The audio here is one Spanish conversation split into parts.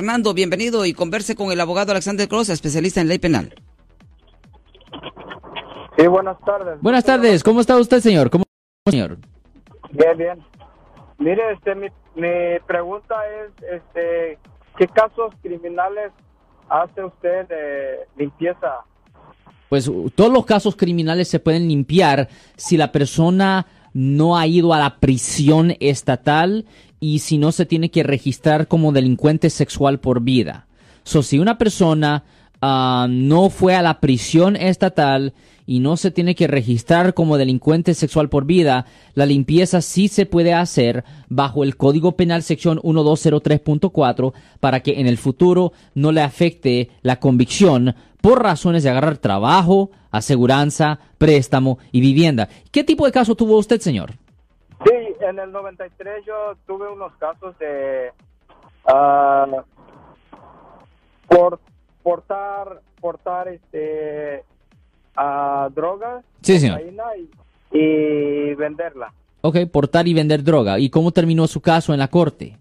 Fernando, bienvenido y converse con el abogado Alexander Cross, especialista en ley penal. Sí, buenas tardes. Buenas tardes, ¿cómo está usted, señor? ¿Cómo señor? Bien, bien. Mire, este, mi, mi pregunta es, este, ¿qué casos criminales hace usted de limpieza? Pues todos los casos criminales se pueden limpiar si la persona no ha ido a la prisión estatal y si no se tiene que registrar como delincuente sexual por vida. So, si una persona ah, no fue a la prisión estatal y no se tiene que registrar como delincuente sexual por vida, la limpieza sí se puede hacer bajo el Código Penal sección 1203.4 para que en el futuro no le afecte la convicción por razones de agarrar trabajo, aseguranza, préstamo y vivienda. ¿Qué tipo de caso tuvo usted, señor? En el 93 yo tuve unos casos de ah, por portar portar este a drogas, Sí, señor. y venderla. Ok, portar y vender droga. ¿Y cómo terminó su caso en la corte?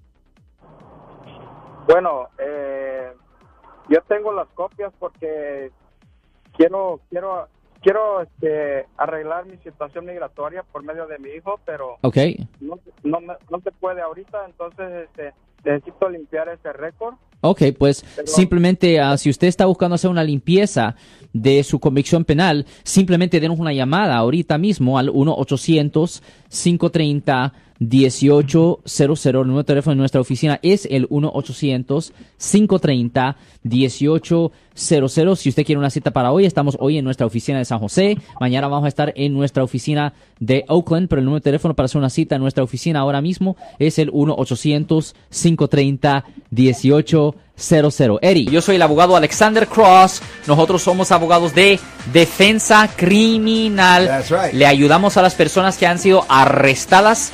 Bueno, eh, yo tengo las copias porque quiero quiero quiero este, arreglar mi situación migratoria por medio de mi hijo, pero Ok. no, no, no se puede ahorita, entonces este, necesito limpiar ese récord. Ok, pues Pero- simplemente ah, si usted está buscando hacer una limpieza de su convicción penal, simplemente denos una llamada ahorita mismo al 1-800-530-1800. El número de teléfono de nuestra oficina es el 1-800-530-1800. Si usted quiere una cita para hoy, estamos hoy en nuestra oficina de San José. Mañana vamos a estar en nuestra oficina de Oakland, pero el número de teléfono para hacer una cita en nuestra oficina ahora mismo es el 1-800-530-1800. Eddie. Yo soy el abogado Alexander Cross. Nosotros somos abogados de defensa criminal. That's right. Le ayudamos a las personas que han sido arrestadas